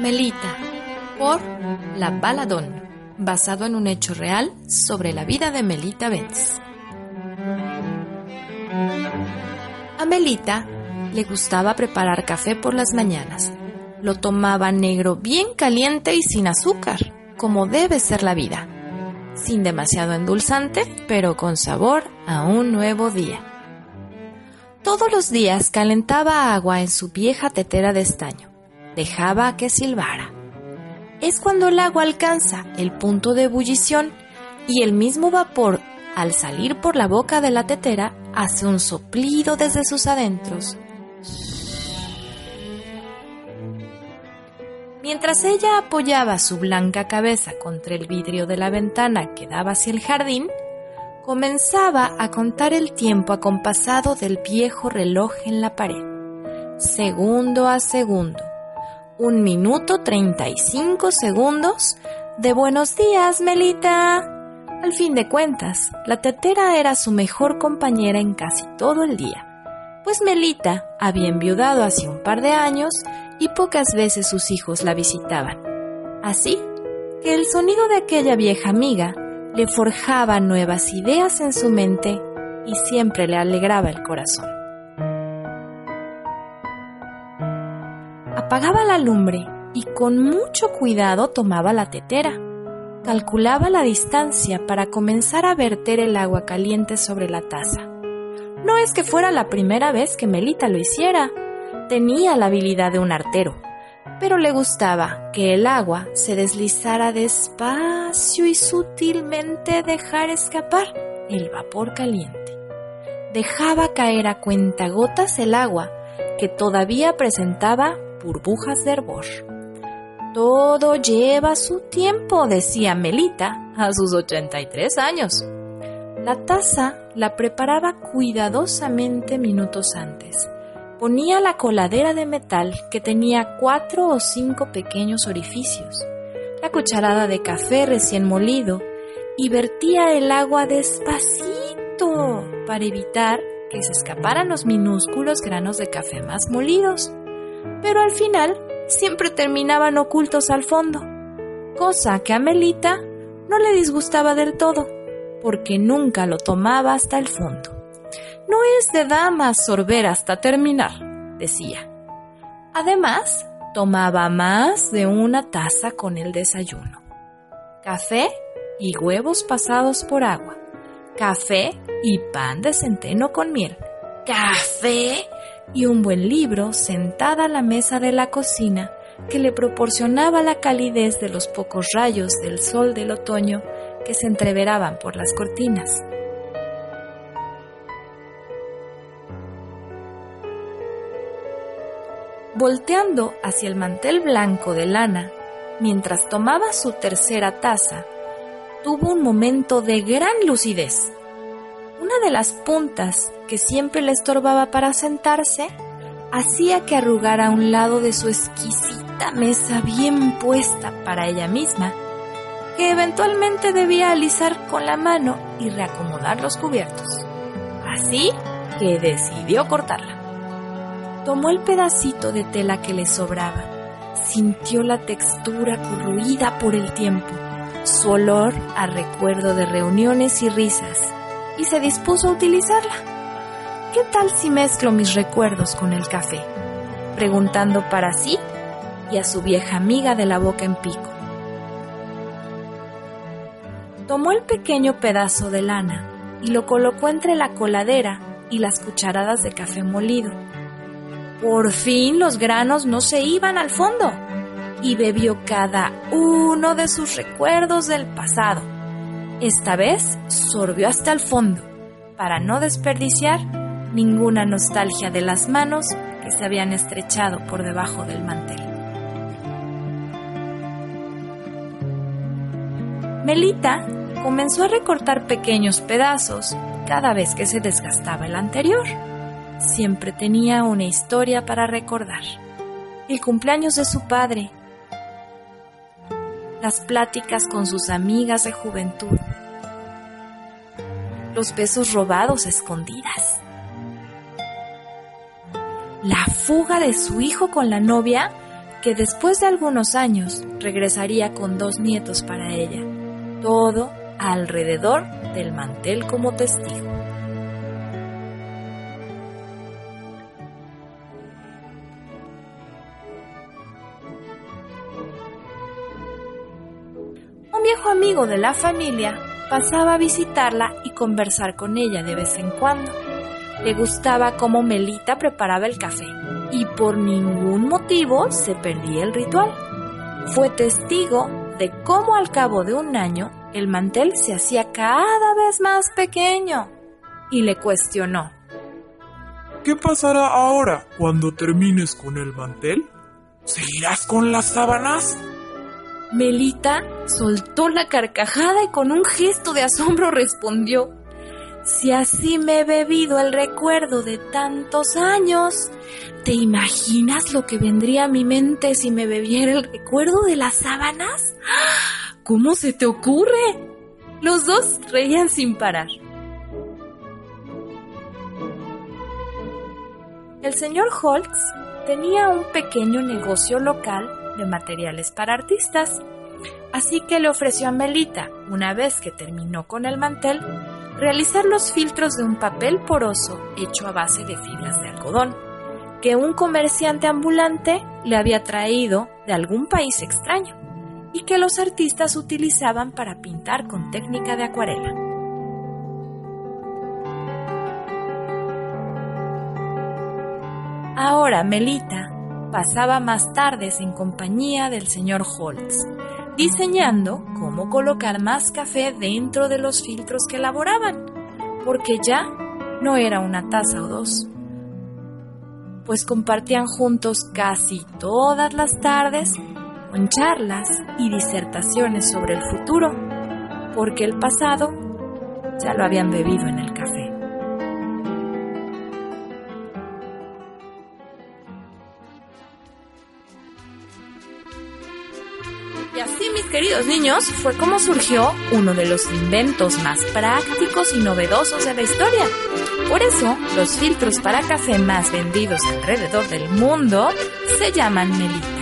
Melita, por La Baladón, basado en un hecho real sobre la vida de Melita Benz. A Melita le gustaba preparar café por las mañanas. Lo tomaba negro bien caliente y sin azúcar, como debe ser la vida. Sin demasiado endulzante, pero con sabor a un nuevo día. Todos los días calentaba agua en su vieja tetera de estaño dejaba que silbara. Es cuando el agua alcanza el punto de ebullición y el mismo vapor, al salir por la boca de la tetera, hace un soplido desde sus adentros. Mientras ella apoyaba su blanca cabeza contra el vidrio de la ventana que daba hacia el jardín, comenzaba a contar el tiempo acompasado del viejo reloj en la pared, segundo a segundo un minuto 35 segundos de buenos días, Melita. Al fin de cuentas, la tetera era su mejor compañera en casi todo el día, pues Melita había enviudado hace un par de años y pocas veces sus hijos la visitaban. Así que el sonido de aquella vieja amiga le forjaba nuevas ideas en su mente y siempre le alegraba el corazón. apagaba la lumbre y con mucho cuidado tomaba la tetera. Calculaba la distancia para comenzar a verter el agua caliente sobre la taza. No es que fuera la primera vez que Melita lo hiciera. Tenía la habilidad de un artero, pero le gustaba que el agua se deslizara despacio y sutilmente dejar escapar el vapor caliente. Dejaba caer a cuentagotas el agua que todavía presentaba burbujas de hervor. Todo lleva su tiempo, decía Melita a sus 83 años. La taza la preparaba cuidadosamente minutos antes. Ponía la coladera de metal que tenía cuatro o cinco pequeños orificios, la cucharada de café recién molido y vertía el agua despacito para evitar que se escaparan los minúsculos granos de café más molidos pero al final siempre terminaban ocultos al fondo, cosa que a Melita no le disgustaba del todo, porque nunca lo tomaba hasta el fondo. No es de damas sorber hasta terminar, decía. Además, tomaba más de una taza con el desayuno. Café y huevos pasados por agua. Café y pan de centeno con miel. Café y un buen libro sentada a la mesa de la cocina que le proporcionaba la calidez de los pocos rayos del sol del otoño que se entreveraban por las cortinas. Volteando hacia el mantel blanco de lana, mientras tomaba su tercera taza, tuvo un momento de gran lucidez. Una de las puntas que siempre le estorbaba para sentarse hacía que arrugara un lado de su exquisita mesa bien puesta para ella misma, que eventualmente debía alisar con la mano y reacomodar los cubiertos. Así que decidió cortarla. Tomó el pedacito de tela que le sobraba, sintió la textura corroída por el tiempo, su olor a recuerdo de reuniones y risas, y se dispuso a utilizarla. ¿Qué tal si mezclo mis recuerdos con el café? Preguntando para sí y a su vieja amiga de la boca en pico. Tomó el pequeño pedazo de lana y lo colocó entre la coladera y las cucharadas de café molido. Por fin los granos no se iban al fondo y bebió cada uno de sus recuerdos del pasado. Esta vez sorbió hasta el fondo para no desperdiciar ninguna nostalgia de las manos que se habían estrechado por debajo del mantel. Melita comenzó a recortar pequeños pedazos cada vez que se desgastaba el anterior. Siempre tenía una historia para recordar. El cumpleaños de su padre, las pláticas con sus amigas de juventud, los besos robados a escondidas, la fuga de su hijo con la novia que después de algunos años regresaría con dos nietos para ella, todo alrededor del mantel como testigo. Viejo amigo de la familia pasaba a visitarla y conversar con ella de vez en cuando. Le gustaba cómo Melita preparaba el café y por ningún motivo se perdía el ritual. Fue testigo de cómo al cabo de un año el mantel se hacía cada vez más pequeño y le cuestionó. ¿Qué pasará ahora cuando termines con el mantel? ¿Seguirás con las sábanas? Melita soltó la carcajada y con un gesto de asombro respondió, si así me he bebido el recuerdo de tantos años, ¿te imaginas lo que vendría a mi mente si me bebiera el recuerdo de las sábanas? ¿Cómo se te ocurre? Los dos reían sin parar. El señor Holtz tenía un pequeño negocio local de materiales para artistas. Así que le ofreció a Melita, una vez que terminó con el mantel, realizar los filtros de un papel poroso hecho a base de fibras de algodón, que un comerciante ambulante le había traído de algún país extraño y que los artistas utilizaban para pintar con técnica de acuarela. Ahora Melita pasaba más tardes en compañía del señor Holtz, diseñando cómo colocar más café dentro de los filtros que elaboraban, porque ya no era una taza o dos, pues compartían juntos casi todas las tardes con charlas y disertaciones sobre el futuro, porque el pasado ya lo habían bebido en el Y así, mis queridos niños, fue como surgió uno de los inventos más prácticos y novedosos de la historia. Por eso, los filtros para café más vendidos alrededor del mundo se llaman Melita.